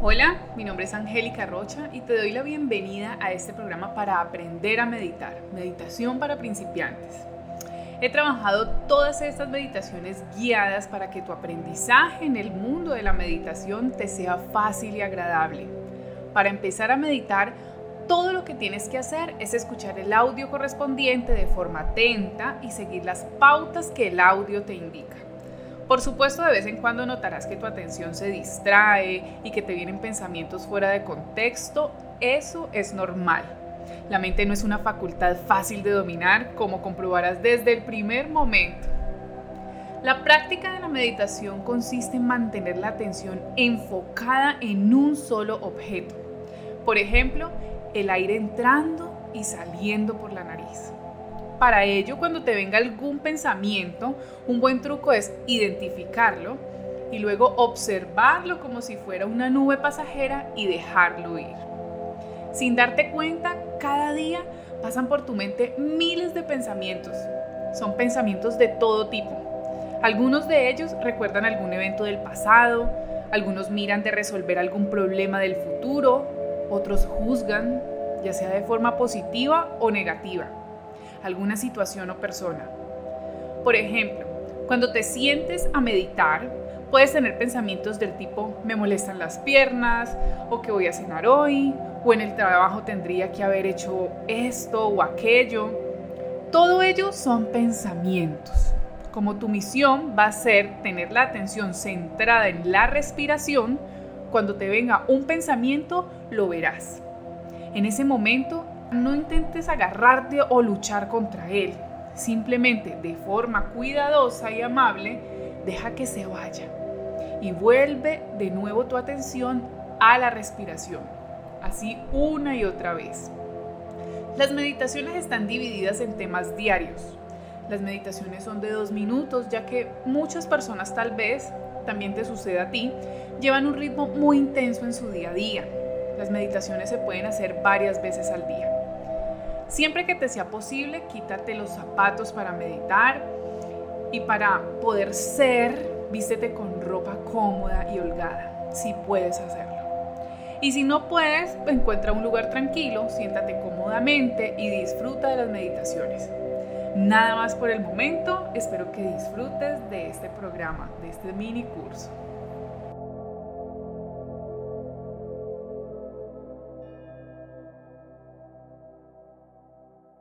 Hola, mi nombre es Angélica Rocha y te doy la bienvenida a este programa para aprender a meditar, meditación para principiantes. He trabajado todas estas meditaciones guiadas para que tu aprendizaje en el mundo de la meditación te sea fácil y agradable. Para empezar a meditar, todo lo que tienes que hacer es escuchar el audio correspondiente de forma atenta y seguir las pautas que el audio te indica. Por supuesto, de vez en cuando notarás que tu atención se distrae y que te vienen pensamientos fuera de contexto. Eso es normal. La mente no es una facultad fácil de dominar, como comprobarás desde el primer momento. La práctica de la meditación consiste en mantener la atención enfocada en un solo objeto. Por ejemplo, el aire entrando y saliendo por la nariz. Para ello, cuando te venga algún pensamiento, un buen truco es identificarlo y luego observarlo como si fuera una nube pasajera y dejarlo ir. Sin darte cuenta, cada día pasan por tu mente miles de pensamientos. Son pensamientos de todo tipo. Algunos de ellos recuerdan algún evento del pasado, algunos miran de resolver algún problema del futuro, otros juzgan, ya sea de forma positiva o negativa alguna situación o persona. Por ejemplo, cuando te sientes a meditar, puedes tener pensamientos del tipo me molestan las piernas o que voy a cenar hoy o en el trabajo tendría que haber hecho esto o aquello. Todo ello son pensamientos. Como tu misión va a ser tener la atención centrada en la respiración, cuando te venga un pensamiento, lo verás. En ese momento no intentes agarrarte o luchar contra él. Simplemente de forma cuidadosa y amable, deja que se vaya. Y vuelve de nuevo tu atención a la respiración. Así una y otra vez. Las meditaciones están divididas en temas diarios. Las meditaciones son de dos minutos, ya que muchas personas tal vez, también te sucede a ti, llevan un ritmo muy intenso en su día a día. Las meditaciones se pueden hacer varias veces al día. Siempre que te sea posible, quítate los zapatos para meditar y para poder ser, vístete con ropa cómoda y holgada, si puedes hacerlo. Y si no puedes, encuentra un lugar tranquilo, siéntate cómodamente y disfruta de las meditaciones. Nada más por el momento, espero que disfrutes de este programa, de este mini curso.